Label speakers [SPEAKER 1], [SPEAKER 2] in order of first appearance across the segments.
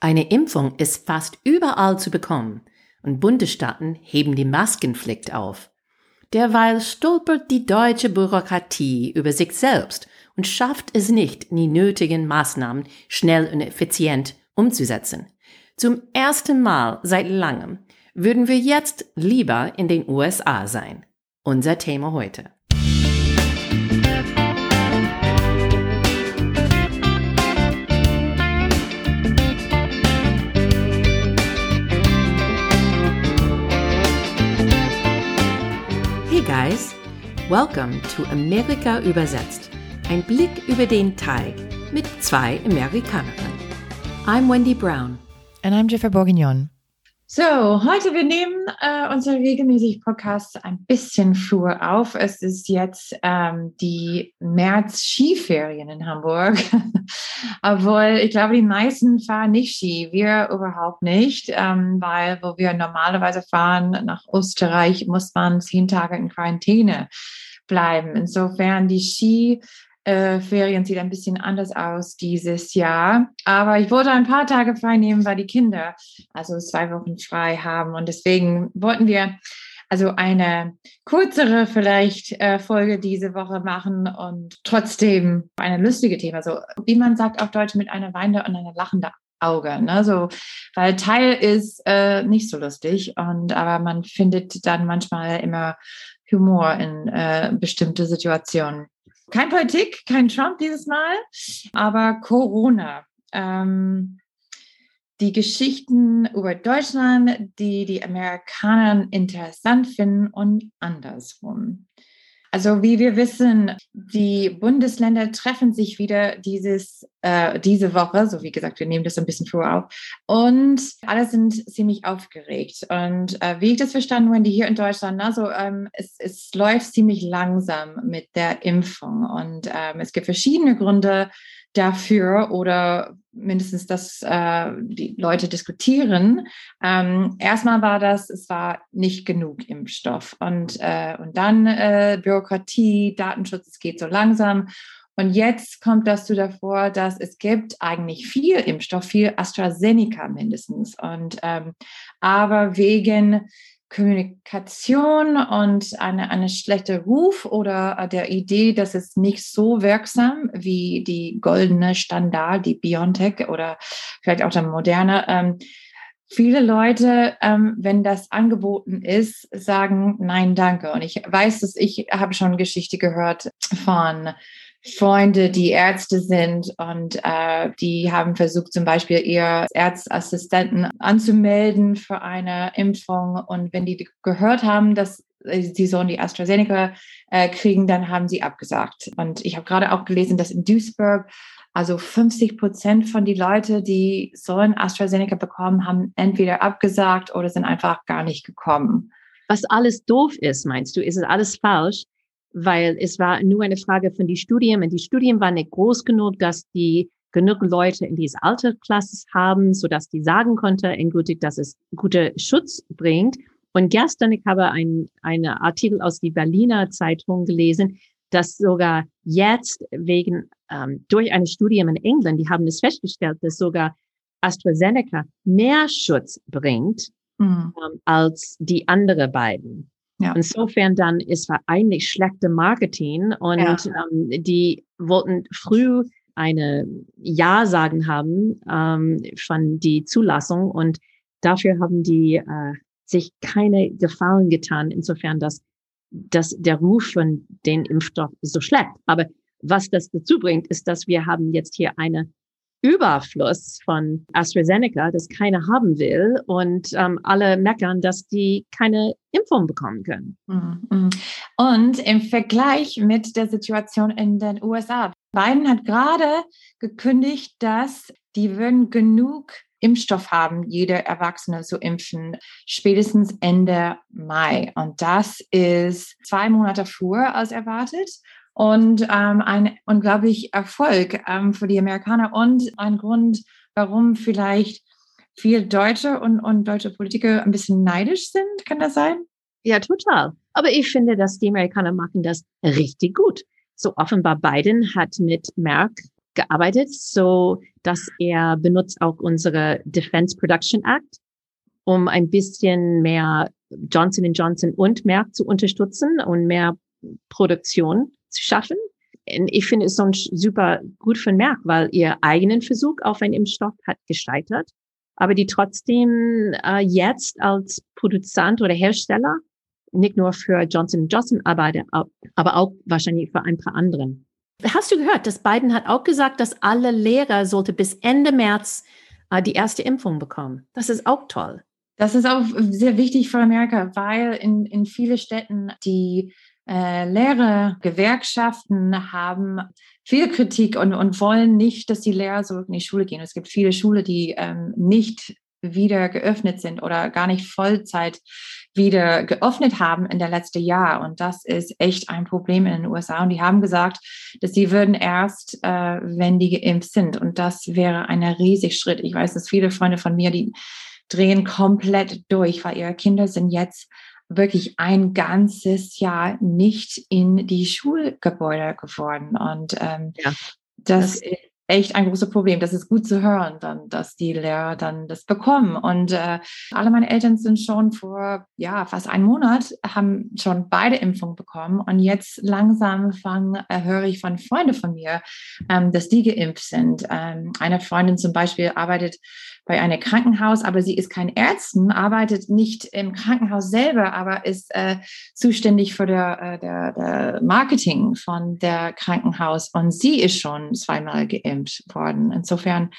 [SPEAKER 1] Eine Impfung ist fast überall zu bekommen und Bundesstaaten heben die Maskenpflicht auf. Derweil stolpert die deutsche Bürokratie über sich selbst und schafft es nicht, die nötigen Maßnahmen schnell und effizient umzusetzen. Zum ersten Mal seit langem würden wir jetzt lieber in den USA sein. Unser Thema heute. Welcome to Amerika übersetzt. Ein Blick über den Teig mit zwei Amerikanerinnen. I'm Wendy Brown.
[SPEAKER 2] And I'm Jennifer Bourguignon.
[SPEAKER 3] So, heute wir nehmen äh, unsere regelmäßig Podcast ein bisschen früher auf. Es ist jetzt ähm, die März-Skiferien in Hamburg. Obwohl, ich glaube, die meisten fahren nicht Ski. Wir überhaupt nicht, ähm, weil wo wir normalerweise fahren nach Österreich, muss man zehn Tage in Quarantäne bleiben. Insofern die Ski äh, Ferien sieht ein bisschen anders aus dieses Jahr. Aber ich wollte ein paar Tage frei nehmen, weil die Kinder also zwei Wochen frei haben. Und deswegen wollten wir also eine kürzere vielleicht äh, Folge diese Woche machen und trotzdem eine lustige Thema. So wie man sagt auf Deutsch mit einer weinende und einer lachende Auge. Ne? So, weil Teil ist äh, nicht so lustig und aber man findet dann manchmal immer Humor in äh, bestimmte Situationen. Kein Politik, kein Trump dieses Mal, aber Corona. Ähm, die Geschichten über Deutschland, die die Amerikaner interessant finden und andersrum. Also wie wir wissen, die Bundesländer treffen sich wieder dieses, äh, diese Woche, so wie gesagt, wir nehmen das ein bisschen früher auf. Und alle sind ziemlich aufgeregt. Und äh, wie ich das verstanden habe, die hier in Deutschland, also ähm, es, es läuft ziemlich langsam mit der Impfung. Und ähm, es gibt verschiedene Gründe, dafür oder mindestens, dass äh, die Leute diskutieren. Ähm, erstmal war das, es war nicht genug Impfstoff und, äh, und dann äh, Bürokratie, Datenschutz, es geht so langsam. Und jetzt kommt das zu davor, dass es gibt eigentlich viel Impfstoff, viel AstraZeneca mindestens. Und ähm, aber wegen Kommunikation und eine, eine schlechte Ruf oder äh, der Idee, dass es nicht so wirksam wie die goldene Standard, die BioNTech oder vielleicht auch der moderne. Ähm, viele Leute, ähm, wenn das angeboten ist, sagen nein, danke. Und ich weiß, dass ich habe schon Geschichte gehört von Freunde, die Ärzte sind und äh, die haben versucht, zum Beispiel ihr Ärztassistenten anzumelden für eine Impfung. Und wenn die gehört haben, dass sie sollen die AstraZeneca äh, kriegen, dann haben sie abgesagt. Und ich habe gerade auch gelesen, dass in Duisburg also 50 Prozent von die Leute, die sollen AstraZeneca bekommen, haben entweder abgesagt oder sind einfach gar nicht gekommen.
[SPEAKER 1] Was alles doof ist, meinst du? Ist es alles falsch? Weil es war nur eine Frage von die Studien und die Studien waren nicht groß genug, dass die genug Leute in diese Altersklasse haben, so dass die sagen konnte, endgültig, dass es gute Schutz bringt. Und gestern, ich habe ein, einen Artikel aus die Berliner Zeitung gelesen, dass sogar jetzt wegen, ähm, durch eine Studie in England, die haben es festgestellt, dass sogar AstraZeneca mehr Schutz bringt mhm. ähm, als die andere beiden. Ja. Insofern dann ist war eigentlich schlechte Marketing und ja. ähm, die wollten früh eine Ja sagen haben ähm, von die Zulassung und dafür haben die äh, sich keine Gefallen getan, insofern dass, dass der Ruf von den Impfstoff so schlecht. Aber was das dazu bringt, ist, dass wir haben jetzt hier eine Überfluss von AstraZeneca, das keiner haben will und ähm, alle meckern, dass die keine Impfung bekommen können.
[SPEAKER 3] Mhm. Und im Vergleich mit der Situation in den USA, Biden hat gerade gekündigt, dass die würden genug Impfstoff haben, jeder Erwachsene zu impfen, spätestens Ende Mai. Und das ist zwei Monate früher als erwartet und ähm, ein unglaublich Erfolg ähm, für die Amerikaner und ein Grund, warum vielleicht viele Deutsche und, und deutsche Politiker ein bisschen neidisch sind. Kann das sein?
[SPEAKER 1] Ja, total. Aber ich finde, dass die Amerikaner machen das richtig gut. So offenbar Biden hat mit Merck gearbeitet, so dass er benutzt auch unsere Defense Production Act, um ein bisschen mehr Johnson Johnson und Merck zu unterstützen und mehr Produktion zu schaffen. Ich finde es sonst super gut für Merck, weil ihr eigenen Versuch auf einen Impfstoff hat gescheitert, aber die trotzdem äh, jetzt als Produzent oder Hersteller nicht nur für Johnson Johnson arbeiten, aber auch wahrscheinlich für ein paar anderen. Hast du gehört, dass Biden hat auch gesagt, dass alle Lehrer sollte bis Ende März äh, die erste Impfung bekommen. Das ist auch toll.
[SPEAKER 3] Das ist auch sehr wichtig für Amerika, weil in, in viele Städten die äh, Lehrergewerkschaften haben viel Kritik und, und wollen nicht, dass die Lehrer zurück in die Schule gehen. Es gibt viele Schulen, die ähm, nicht wieder geöffnet sind oder gar nicht Vollzeit wieder geöffnet haben in der letzten Jahr. Und das ist echt ein Problem in den USA. Und die haben gesagt, dass sie würden erst, äh, wenn die geimpft sind. Und das wäre ein riesig Schritt. Ich weiß, dass viele Freunde von mir, die drehen komplett durch, weil ihre Kinder sind jetzt wirklich ein ganzes Jahr nicht in die Schulgebäude geworden. Und ähm, ja, das, das echt ein großes Problem. Das ist gut zu hören, dann, dass die Lehrer dann das bekommen. Und äh, alle meine Eltern sind schon vor ja fast einem Monat haben schon beide Impfungen bekommen und jetzt langsam fangen äh, höre ich von Freunden von mir, ähm, dass die geimpft sind. Ähm, eine Freundin zum Beispiel arbeitet bei einem Krankenhaus, aber sie ist kein Ärztin, arbeitet nicht im Krankenhaus selber, aber ist äh, zuständig für der, äh, der, der Marketing von der Krankenhaus und sie ist schon zweimal geimpft worden. Insofern,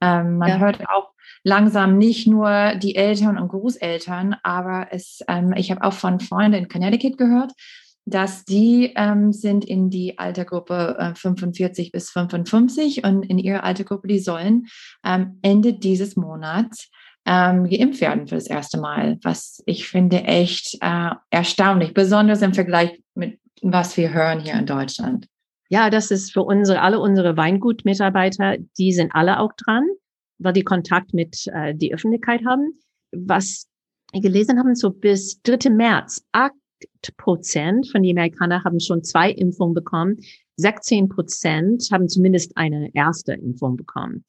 [SPEAKER 3] ähm, man ja. hört auch langsam nicht nur die Eltern und Großeltern, aber es, ähm, ich habe auch von Freunden in Connecticut gehört, dass die ähm, sind in die Altergruppe äh, 45 bis 55 und in ihrer Altergruppe, die sollen ähm, Ende dieses Monats ähm, geimpft werden für das erste Mal, was ich finde echt äh, erstaunlich, besonders im Vergleich mit was wir hören hier in Deutschland.
[SPEAKER 1] Ja, das ist für unsere, alle unsere Weingutmitarbeiter, die sind alle auch dran, weil die Kontakt mit äh, die Öffentlichkeit haben. Was wir gelesen haben, so bis 3. März, Prozent von den Amerikanern haben schon zwei Impfungen bekommen. 16 Prozent haben zumindest eine erste Impfung bekommen.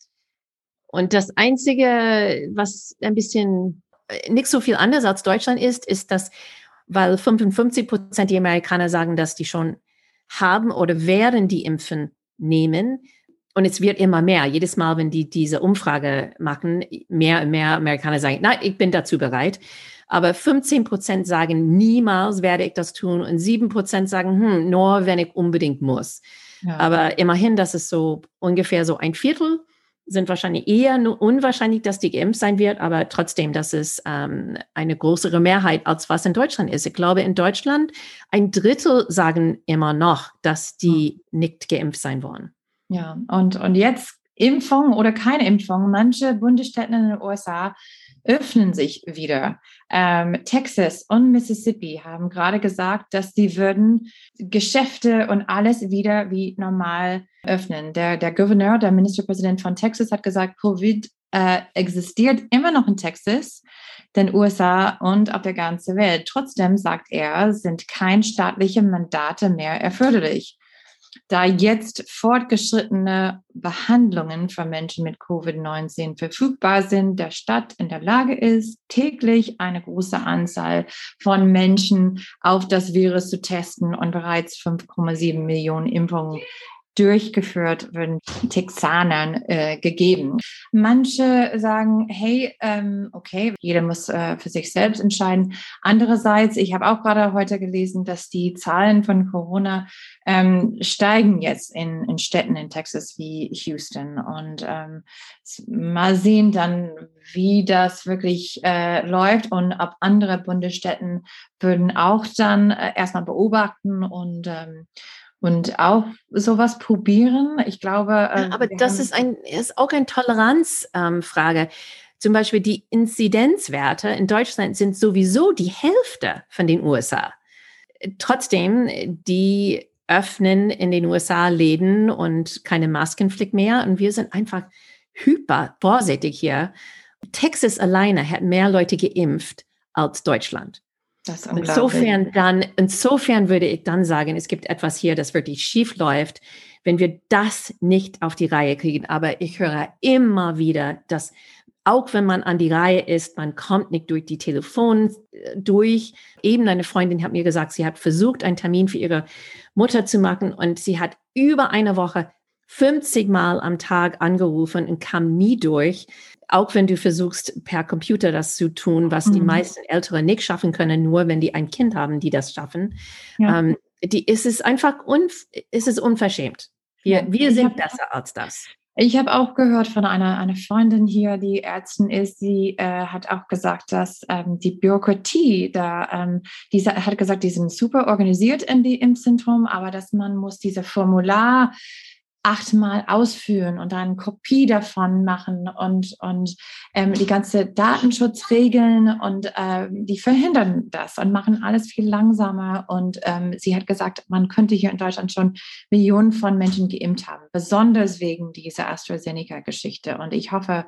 [SPEAKER 1] Und das Einzige, was ein bisschen äh, nicht so viel anders als Deutschland ist, ist, dass, weil 55 Prozent der Amerikaner sagen, dass die schon haben oder werden die Impfen nehmen. Und es wird immer mehr. Jedes Mal, wenn die diese Umfrage machen, mehr und mehr Amerikaner sagen, nein, ich bin dazu bereit. Aber 15 Prozent sagen, niemals werde ich das tun. Und 7 Prozent sagen, hm, nur wenn ich unbedingt muss. Ja. Aber immerhin, das ist so ungefähr so ein Viertel sind wahrscheinlich eher unwahrscheinlich, dass die geimpft sein wird, aber trotzdem, das ist ähm, eine größere Mehrheit, als was in Deutschland ist. Ich glaube, in Deutschland ein Drittel sagen immer noch, dass die nicht geimpft sein wollen.
[SPEAKER 3] Ja, und, und jetzt Impfung oder keine Impfung. Manche Bundesstaaten in den USA öffnen sich wieder. Ähm, Texas und Mississippi haben gerade gesagt, dass sie würden Geschäfte und alles wieder wie normal öffnen. Der, der Gouverneur, der Ministerpräsident von Texas hat gesagt, Covid äh, existiert immer noch in Texas, den USA und auf der ganzen Welt. Trotzdem, sagt er, sind kein staatliche Mandate mehr erforderlich. Da jetzt fortgeschrittene Behandlungen für Menschen mit Covid-19 verfügbar sind, der Stadt in der Lage ist, täglich eine große Anzahl von Menschen auf das Virus zu testen und bereits 5,7 Millionen Impfungen durchgeführt werden Texanern äh, gegeben. Manche sagen, hey, ähm, okay, jeder muss äh, für sich selbst entscheiden. Andererseits, ich habe auch gerade heute gelesen, dass die Zahlen von Corona ähm, steigen jetzt in, in Städten in Texas wie Houston. Und ähm, mal sehen dann, wie das wirklich äh, läuft und ob andere Bundesstädten würden auch dann äh, erstmal beobachten und ähm, und auch sowas probieren. Ich glaube.
[SPEAKER 1] Äh, aber das ist ein ist auch eine Toleranzfrage. Ähm, Zum Beispiel die Inzidenzwerte in Deutschland sind sowieso die Hälfte von den USA. Trotzdem, die öffnen in den USA Läden und keine Maskenpflicht mehr. Und wir sind einfach hyper vorsichtig hier. Texas alleine hat mehr Leute geimpft als Deutschland.
[SPEAKER 3] Das
[SPEAKER 1] insofern dann, insofern würde ich dann sagen, es gibt etwas hier, das wirklich schief läuft, wenn wir das nicht auf die Reihe kriegen. Aber ich höre immer wieder, dass auch wenn man an die Reihe ist, man kommt nicht durch die Telefon äh, durch. Eben eine Freundin hat mir gesagt, sie hat versucht, einen Termin für ihre Mutter zu machen und sie hat über eine Woche 50 Mal am Tag angerufen und kam nie durch. Auch wenn du versuchst, per Computer das zu tun, was mhm. die meisten Älteren nicht schaffen können, nur wenn die ein Kind haben, die das schaffen. Ja. Ähm, die, ist es einfach unf ist es unverschämt. Wir, wir sind besser als das.
[SPEAKER 3] Ich habe auch gehört von einer, einer Freundin hier, die Ärztin ist, sie äh, hat auch gesagt, dass ähm, die Bürokratie da, ähm, die hat gesagt, die sind super organisiert in die, im Zentrum, aber dass man muss diese Formular achtmal ausführen und dann Kopie davon machen und, und ähm, die ganze Datenschutzregeln und äh, die verhindern das und machen alles viel langsamer. Und ähm, sie hat gesagt, man könnte hier in Deutschland schon Millionen von Menschen geimpft haben, besonders wegen dieser AstraZeneca-Geschichte. Und ich hoffe,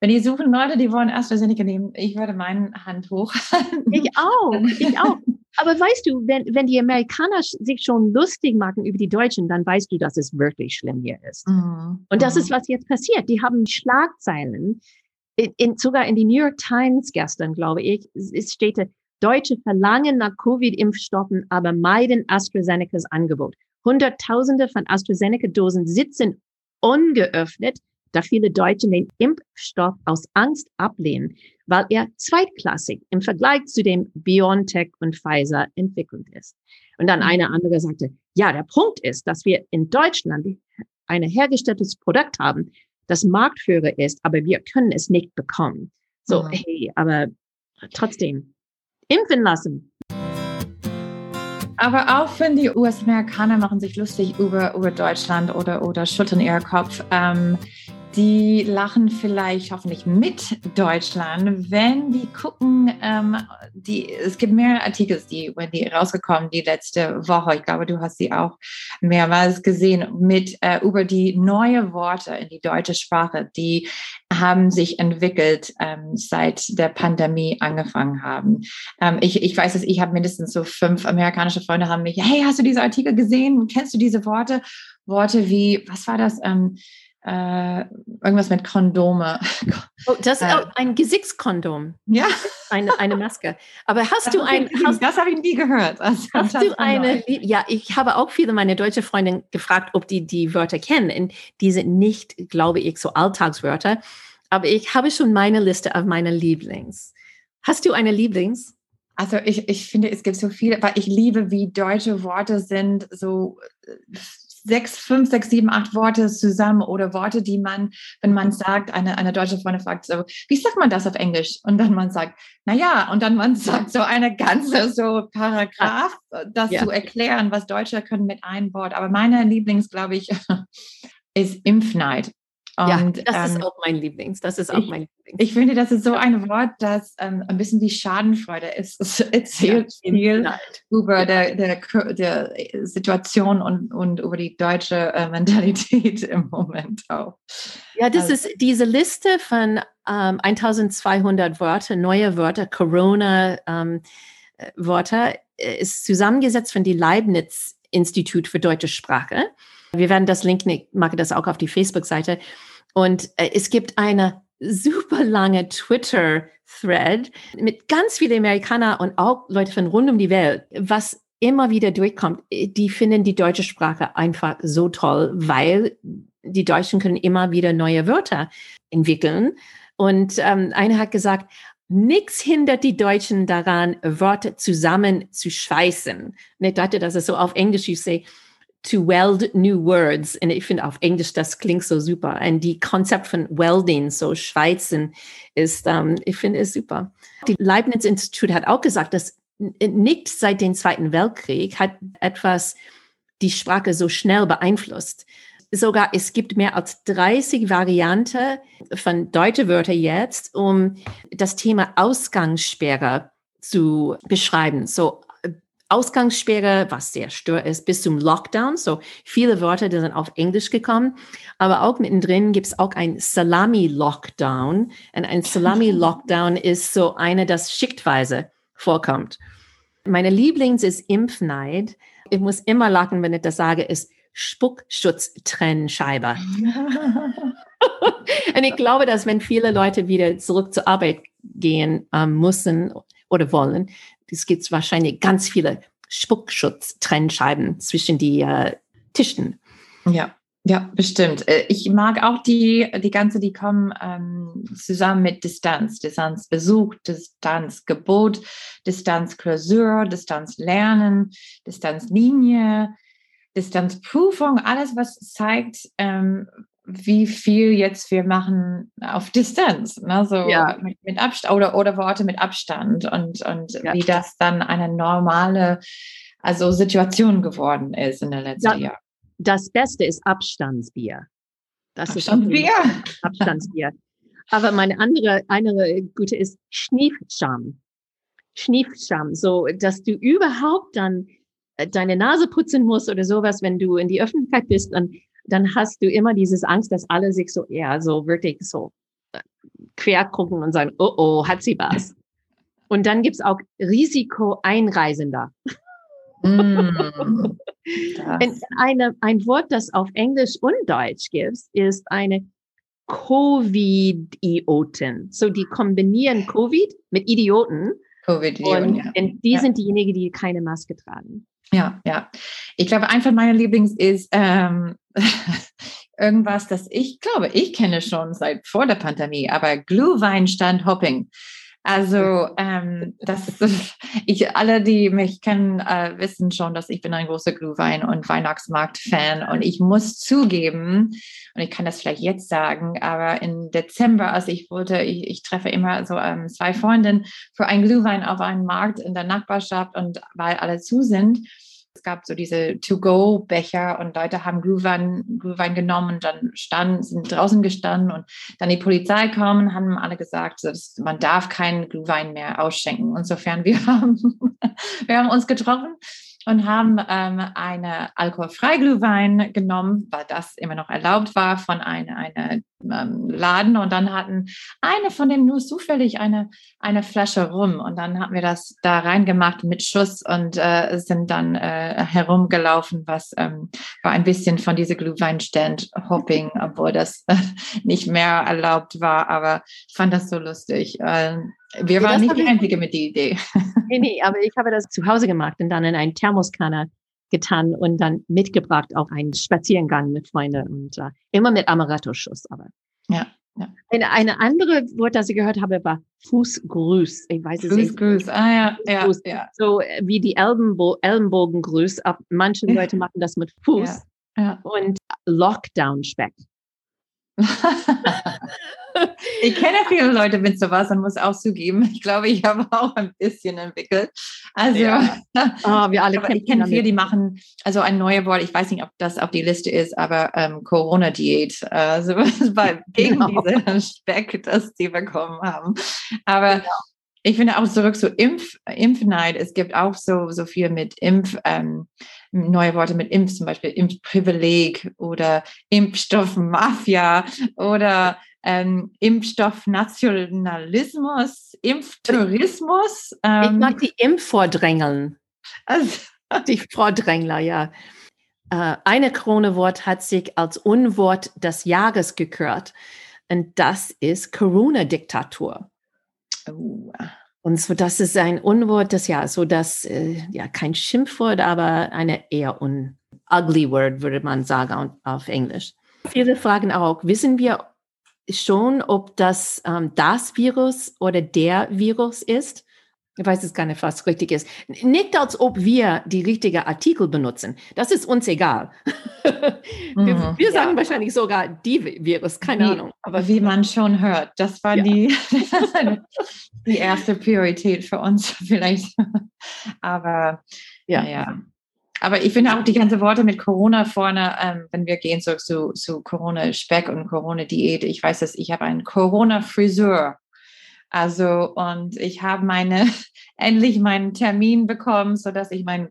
[SPEAKER 3] wenn die suchen Leute, die wollen AstraZeneca nehmen, ich würde meine Hand hoch.
[SPEAKER 1] Ich auch, ich auch. Aber weißt du, wenn, wenn die Amerikaner sich schon lustig machen über die Deutschen, dann weißt du, dass es wirklich schlimm hier ist. Mhm. Und das mhm. ist, was jetzt passiert. Die haben Schlagzeilen, in, in, sogar in die New York Times gestern, glaube ich, es steht, Deutsche verlangen nach Covid-Impfstoffen, aber meiden AstraZenecas Angebot. Hunderttausende von AstraZeneca-Dosen sitzen ungeöffnet da viele Deutsche den Impfstoff aus Angst ablehnen, weil er zweitklassig im Vergleich zu dem BioNTech und Pfizer entwickelt ist. Und dann eine andere sagte, ja, der Punkt ist, dass wir in Deutschland ein hergestelltes Produkt haben, das Marktführer ist, aber wir können es nicht bekommen. So, mhm. hey, aber trotzdem, impfen lassen.
[SPEAKER 3] Aber auch wenn die US-Amerikaner machen sich lustig über, über Deutschland oder, oder schütteln ihr Kopf. Ähm, die lachen vielleicht hoffentlich mit Deutschland, wenn die gucken, ähm, die, es gibt mehrere Artikel, die, die rausgekommen die letzte Woche, ich glaube, du hast sie auch mehrmals gesehen, mit äh, über die neue Worte in die deutsche Sprache, die haben sich entwickelt, ähm, seit der Pandemie angefangen haben. Ähm, ich, ich weiß es, ich habe mindestens so fünf amerikanische Freunde haben mich, hey, hast du diese Artikel gesehen? Kennst du diese Worte? Worte wie, was war das? Ähm, äh, irgendwas mit Kondome.
[SPEAKER 1] Oh, das ist äh, ein Gesichtskondom.
[SPEAKER 3] Ja.
[SPEAKER 1] Eine, eine Maske. Aber hast das du ein. Hast,
[SPEAKER 3] das habe ich nie gehört. Also,
[SPEAKER 1] hast du eine. Ja, ich habe auch viele meiner deutsche Freunde gefragt, ob die die Wörter kennen. Und die sind nicht, glaube ich, so Alltagswörter. Aber ich habe schon meine Liste auf meine Lieblings. Hast du eine Lieblings?
[SPEAKER 3] Also ich, ich finde, es gibt so viele, weil ich liebe, wie deutsche Worte sind, so äh, sechs, fünf, sechs, sieben, acht Worte zusammen oder Worte, die man, wenn man sagt, eine, eine deutsche Freundin fragt so, wie sagt man das auf Englisch? Und dann man sagt, na ja, und dann man sagt so eine ganze so Paragraph, das ja. zu erklären, was Deutsche können mit einem Wort. Aber meine Lieblings, glaube ich, ist Impfneid.
[SPEAKER 1] Und, ja, das ähm, ist auch mein Lieblings. Das ist auch
[SPEAKER 3] ich,
[SPEAKER 1] mein Lieblings.
[SPEAKER 3] Ich finde, das ist so ein Wort, das ähm, ein bisschen die Schadenfreude ist. Es erzählt ja, viel über ja. der, der, der Situation und, und über die deutsche äh, Mentalität im Moment auch.
[SPEAKER 1] Ja, das also. ist diese Liste von ähm, 1200 Wörter, neue Wörter, Corona-Wörter, ähm, äh, ist zusammengesetzt von die Leibniz Institut für deutsche Sprache. Wir werden das Link, ich mache das auch auf die Facebook-Seite. Und äh, es gibt eine super lange Twitter-Thread mit ganz vielen Amerikanern und auch Leute von rund um die Welt, was immer wieder durchkommt. Die finden die deutsche Sprache einfach so toll, weil die Deutschen können immer wieder neue Wörter entwickeln. Und ähm, einer hat gesagt, Nichts hindert die Deutschen daran, Wörter zusammen zu schweißen. Und ich dachte, das ist so auf Englisch, ich say, to weld new words. Und ich finde auf Englisch, das klingt so super. Und die Konzept von Welding, so Schweizen, ist, um, ich finde es super. Die Leibniz-Institut hat auch gesagt, dass nicht seit dem Zweiten Weltkrieg hat etwas die Sprache so schnell beeinflusst. Sogar es gibt mehr als 30 Varianten von deutsche Wörter jetzt, um das Thema Ausgangssperre zu beschreiben. So Ausgangssperre, was sehr stör ist, bis zum Lockdown. So viele Worte, die sind auf Englisch gekommen. Aber auch mittendrin gibt es auch ein Salami-Lockdown. Und ein Salami-Lockdown ist so eine, das schichtweise vorkommt. Meine Lieblings ist Impfneid. Ich muss immer lachen, wenn ich das sage, ist Spuckschutztrennscheibe. Und ich glaube, dass wenn viele Leute wieder zurück zur Arbeit gehen ähm, müssen oder wollen, es gibt wahrscheinlich ganz viele Spuckschutztrennscheiben zwischen die äh, Tischen.
[SPEAKER 3] Ja. Ja, bestimmt. Äh, ich mag auch die, die ganze, die kommen ähm, zusammen mit Distanz. Distanzbesuch, Distanzgebot, Distanzklausur, Distanzlernen, Distanzlinie, Distanzprüfung, alles, was zeigt, ähm, wie viel jetzt wir machen auf Distanz, ne? so ja. mit, mit, Abstand oder, oder Worte mit Abstand und, und ja. wie das dann eine normale also Situation geworden ist in der letzten ja. Jahr.
[SPEAKER 1] Das Beste ist Abstandsbier.
[SPEAKER 3] Das Abstandsbier?
[SPEAKER 1] Ist Abstandsbier. Aber meine andere, eine gute ist Schniefscham. Schniefscham. So, dass du überhaupt dann äh, deine Nase putzen musst oder sowas, wenn du in die Öffentlichkeit bist, dann, dann hast du immer dieses Angst, dass alle sich so eher so wirklich so äh, quer gucken und sagen, oh oh, hat sie was. Und dann gibt's auch Risikoeinreisender. Mm, eine, ein Wort, das auf Englisch und Deutsch gibt, ist eine Covid-Idioten. So, die kombinieren Covid mit Idioten. Covid-Idioten, ja. Und die ja. sind diejenigen, die keine Maske tragen.
[SPEAKER 3] Ja, ja. Ich glaube, einfach meine Lieblings ist ähm, irgendwas, das ich glaube, ich kenne schon seit vor der Pandemie, aber Glühweinstand Hopping. Also ähm, das, ich, alle, die mich kennen, äh, wissen schon, dass ich bin ein großer Glühwein- und Weihnachtsmarkt-Fan. Und ich muss zugeben, und ich kann das vielleicht jetzt sagen, aber im Dezember, als ich wollte, ich, ich treffe immer so ähm, zwei Freundinnen für einen Glühwein auf einem Markt in der Nachbarschaft und weil alle zu sind, es gab so diese To-Go-Becher und Leute haben Glühwein, Glühwein genommen und dann standen, sind draußen gestanden und dann die Polizei kam und haben alle gesagt, dass man darf keinen Glühwein mehr ausschenken. Insofern, wir haben, wir haben uns getroffen und haben ähm, eine alkoholfreie Glühwein genommen, weil das immer noch erlaubt war von einem eine, ähm, Laden. Und dann hatten eine von denen nur zufällig eine, eine Flasche rum. Und dann haben wir das da reingemacht mit Schuss und äh, sind dann äh, herumgelaufen, was ähm, war ein bisschen von dieser Glühweinstand-Hopping, obwohl das äh, nicht mehr erlaubt war. Aber ich fand das so lustig. Äh, wir waren nicht die Einzige mit der Idee.
[SPEAKER 1] Nee, nee, aber ich habe das zu Hause gemacht und dann in einen Thermoskanner getan und dann mitgebracht auf einen Spaziergang mit Freunden und uh, immer mit Amaretto-Schuss. Aber
[SPEAKER 3] ja, ja.
[SPEAKER 1] Eine, eine andere Wort, das ich gehört habe, war Fußgrüß. Ich weiß es
[SPEAKER 3] nicht. Fußgrüß, ah ja, ja,
[SPEAKER 1] ja. So äh, wie die Ellenbo Ellenbogengrüß. Manche Leute machen das mit Fuß. Ja, ja. Und Lockdown-Speck.
[SPEAKER 3] ich kenne viele Leute mit sowas und muss auch zugeben, ich glaube, ich habe auch ein bisschen entwickelt. Also, ja. oh, wir alle kennen ich kenne viele, die machen, also ein neuer Wort, ich weiß nicht, ob das auf die Liste ist, aber ähm, Corona-Diät, also bei, gegen genau. diesen Speck, das die bekommen haben. Aber genau. ich finde auch zurück zu Impf, Impfneid, es gibt auch so, so viel mit Impf, ähm, neue Worte mit Impf, zum Beispiel Impfprivileg oder Impfstoffmafia oder ähm, Impfstoffnationalismus, Impftourismus.
[SPEAKER 1] Ähm, ich mag die Impfvordrängeln. Also, die Vordrängler, ja. Äh, eine Krone-Wort hat sich als Unwort des Jahres gekürt. Und das ist Corona-Diktatur. Oh. Und so, das ist ein Unwort des Jahres, so dass, äh, ja, kein Schimpfwort, aber eine eher un ugly word, würde man sagen auf Englisch. Viele fragen auch, wissen wir schon, ob das ähm, das Virus oder der Virus ist? Ich weiß es gar nicht, was richtig ist. Nicht, als ob wir die richtigen Artikel benutzen. Das ist uns egal. wir, mhm, wir sagen ja. wahrscheinlich sogar die Virus, keine
[SPEAKER 3] wie,
[SPEAKER 1] Ahnung.
[SPEAKER 3] Aber wie man schon hört, das war ja. die, die erste Priorität für uns vielleicht. Aber ja, ja. Aber ich finde auch die ganzen Worte mit Corona vorne, ähm, wenn wir gehen so zu, zu Corona-Speck und Corona-Diät. Ich weiß, dass ich habe einen Corona-Friseur also, und ich habe meine, endlich meinen Termin bekommen, so dass ich meinen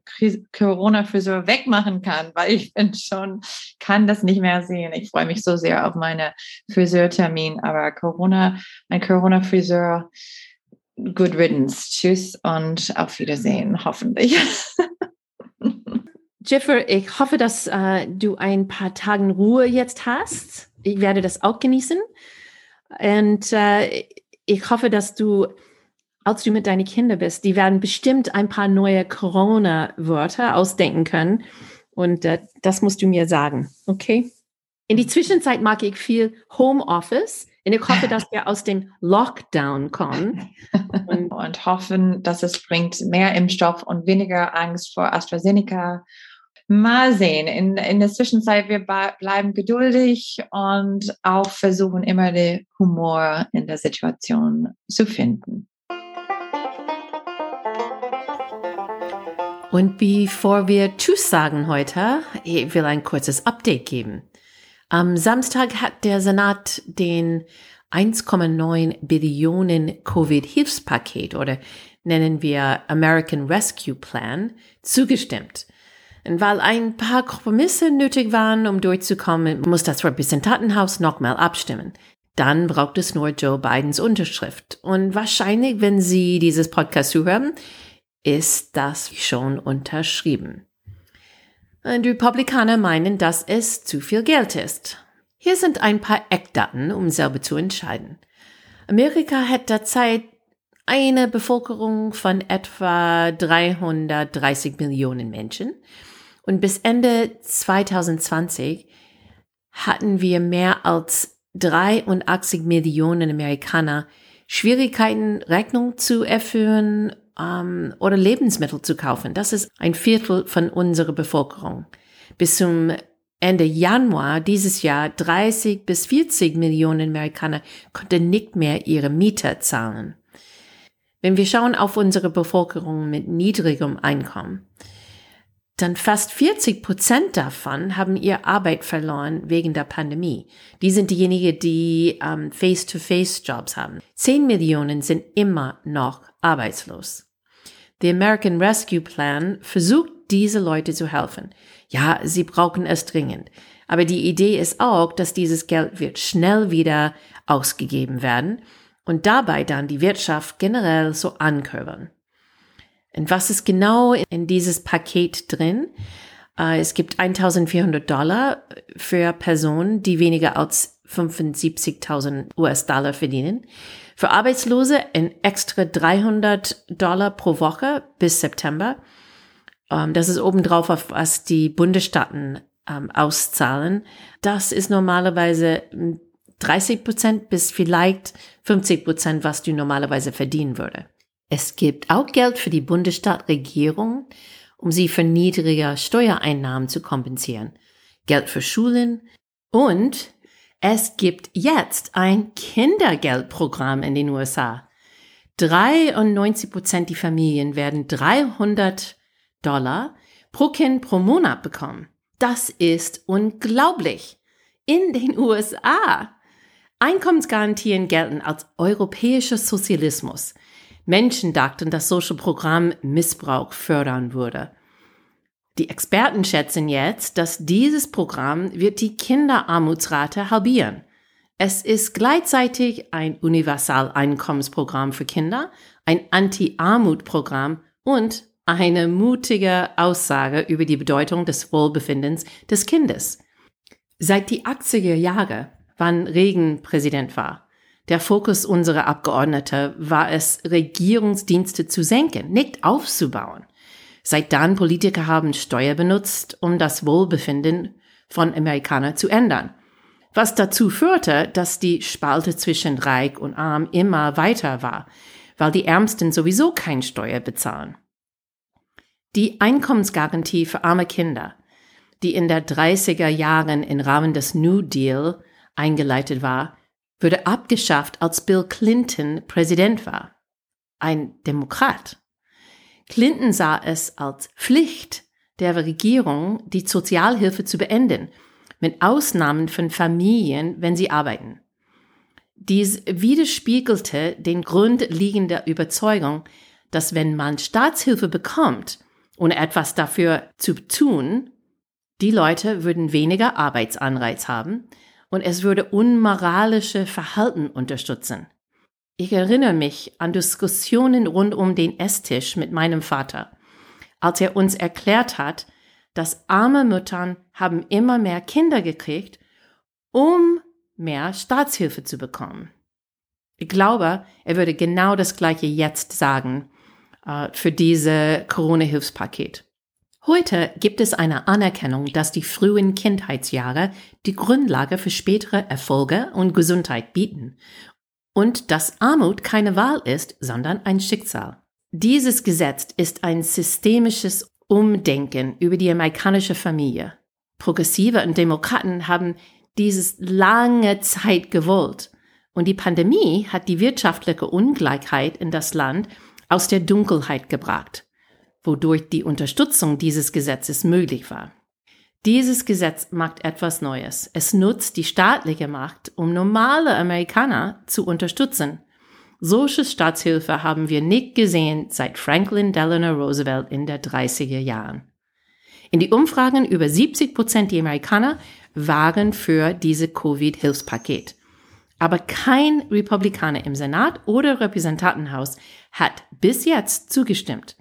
[SPEAKER 3] Corona-Friseur wegmachen kann, weil ich bin schon, kann das nicht mehr sehen. Ich freue mich so sehr auf meine Friseurtermin, aber Corona, mein Corona-Friseur, good riddance. Tschüss und auf Wiedersehen, hoffentlich.
[SPEAKER 1] Jiffer, ich hoffe, dass äh, du ein paar Tage Ruhe jetzt hast. Ich werde das auch genießen. Und äh, ich hoffe, dass du, als du mit deinen Kindern bist, die werden bestimmt ein paar neue Corona-Wörter ausdenken können. Und äh, das musst du mir sagen, okay? In die Zwischenzeit mag ich viel Homeoffice. Und ich hoffe, dass wir aus dem Lockdown kommen.
[SPEAKER 3] Und, und hoffen, dass es bringt mehr Impfstoff und weniger Angst vor AstraZeneca Mal sehen. In, in der Zwischenzeit, wir bleiben geduldig und auch versuchen immer den Humor in der Situation zu finden.
[SPEAKER 1] Und bevor wir Tschüss sagen heute, ich will ein kurzes Update geben. Am Samstag hat der Senat den 1,9 Billionen Covid-Hilfspaket oder nennen wir American Rescue Plan zugestimmt. Und weil ein paar Kompromisse nötig waren, um durchzukommen, muss das Repräsentantenhaus nochmal abstimmen. Dann braucht es nur Joe Bidens Unterschrift. Und wahrscheinlich, wenn Sie dieses Podcast zuhören, ist das schon unterschrieben. Die Republikaner meinen, dass es zu viel Geld ist. Hier sind ein paar Eckdaten, um selber zu entscheiden. Amerika hat derzeit eine Bevölkerung von etwa 330 Millionen Menschen und bis Ende 2020 hatten wir mehr als 83 Millionen Amerikaner Schwierigkeiten, Rechnung zu erfüllen ähm, oder Lebensmittel zu kaufen. Das ist ein Viertel von unserer Bevölkerung. Bis zum Ende Januar dieses Jahr 30 bis 40 Millionen Amerikaner konnten nicht mehr ihre Miete zahlen. Wenn wir schauen auf unsere Bevölkerung mit niedrigem Einkommen, dann fast 40 Prozent davon haben ihre Arbeit verloren wegen der Pandemie. Die sind diejenigen, die ähm, Face-to-Face-Jobs haben. Zehn Millionen sind immer noch arbeitslos. Der American Rescue Plan versucht, diese Leute zu helfen. Ja, sie brauchen es dringend. Aber die Idee ist auch, dass dieses Geld wird schnell wieder ausgegeben werden und dabei dann die Wirtschaft generell so ankurbeln. Und was ist genau in dieses Paket drin? Äh, es gibt 1400 Dollar für Personen, die weniger als 75.000 US-Dollar verdienen. Für Arbeitslose ein extra 300 Dollar pro Woche bis September. Ähm, das ist obendrauf, auf was die Bundesstaaten ähm, auszahlen. Das ist normalerweise 30 Prozent bis vielleicht 50 Prozent, was du normalerweise verdienen würde. Es gibt auch Geld für die Bundesstaatregierung, um sie für niedrige Steuereinnahmen zu kompensieren. Geld für Schulen und es gibt jetzt ein Kindergeldprogramm in den USA. 93 Prozent die Familien werden 300 Dollar pro Kind pro Monat bekommen. Das ist unglaublich. In den USA. Einkommensgarantien gelten als europäischer Sozialismus. Menschen dachten, dass solche Programm Missbrauch fördern würde. Die Experten schätzen jetzt, dass dieses Programm wird die Kinderarmutsrate halbieren. Es ist gleichzeitig ein Universaleinkommensprogramm für Kinder, ein Anti-Armut-Programm und eine mutige Aussage über die Bedeutung des Wohlbefindens des Kindes. Seit die 80er Jahre, wann Regen Präsident war, der Fokus unserer Abgeordnete war es, Regierungsdienste zu senken, nicht aufzubauen. Seit dann Politiker haben Steuer benutzt, um das Wohlbefinden von Amerikanern zu ändern. Was dazu führte, dass die Spalte zwischen Reich und Arm immer weiter war, weil die Ärmsten sowieso kein Steuer bezahlen. Die Einkommensgarantie für arme Kinder, die in der 30er Jahren im Rahmen des New Deal eingeleitet war, wurde abgeschafft, als Bill Clinton Präsident war. Ein Demokrat. Clinton sah es als Pflicht der Regierung, die Sozialhilfe zu beenden, mit Ausnahmen von Familien, wenn sie arbeiten. Dies widerspiegelte den grundlegende Überzeugung, dass wenn man Staatshilfe bekommt, ohne etwas dafür zu tun, die Leute würden weniger Arbeitsanreiz haben, und es würde unmoralische Verhalten unterstützen. Ich erinnere mich an Diskussionen rund um den Esstisch mit meinem Vater, als er uns erklärt hat, dass arme Müttern haben immer mehr Kinder gekriegt, um mehr Staatshilfe zu bekommen. Ich glaube, er würde genau das Gleiche jetzt sagen äh, für diese Corona-Hilfspaket. Heute gibt es eine Anerkennung, dass die frühen Kindheitsjahre die Grundlage für spätere Erfolge und Gesundheit bieten und dass Armut keine Wahl ist, sondern ein Schicksal. Dieses Gesetz ist ein systemisches Umdenken über die amerikanische Familie. Progressive und Demokraten haben dieses lange Zeit gewollt. Und die Pandemie hat die wirtschaftliche Ungleichheit in das Land aus der Dunkelheit gebracht, wodurch die Unterstützung dieses Gesetzes möglich war. Dieses Gesetz macht etwas Neues. Es nutzt die staatliche Macht, um normale Amerikaner zu unterstützen. Solche Staatshilfe haben wir nicht gesehen seit Franklin Delano Roosevelt in der 30er Jahren. In die Umfragen über 70 Prozent der Amerikaner waren für diese Covid-Hilfspaket. Aber kein Republikaner im Senat oder Repräsentantenhaus hat bis jetzt zugestimmt.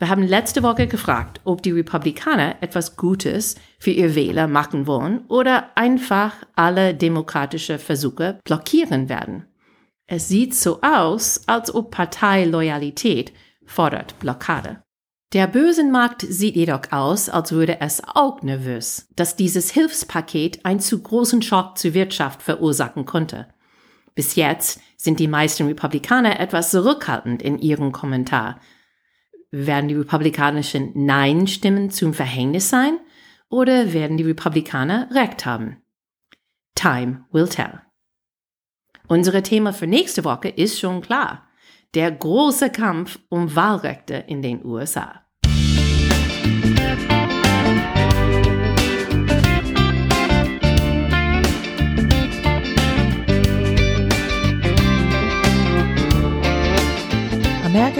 [SPEAKER 1] Wir haben letzte Woche gefragt, ob die Republikaner etwas Gutes für ihr Wähler machen wollen oder einfach alle demokratische Versuche blockieren werden. Es sieht so aus, als ob Parteiloyalität fordert Blockade. Der Börsenmarkt sieht jedoch aus, als würde es auch nervös, dass dieses Hilfspaket einen zu großen Schock zur Wirtschaft verursachen konnte. Bis jetzt sind die meisten Republikaner etwas zurückhaltend in ihrem Kommentar. Werden die republikanischen Nein-Stimmen zum Verhängnis sein oder werden die Republikaner Recht haben? Time will tell. Unser Thema für nächste Woche ist schon klar der große Kampf um Wahlrechte in den USA.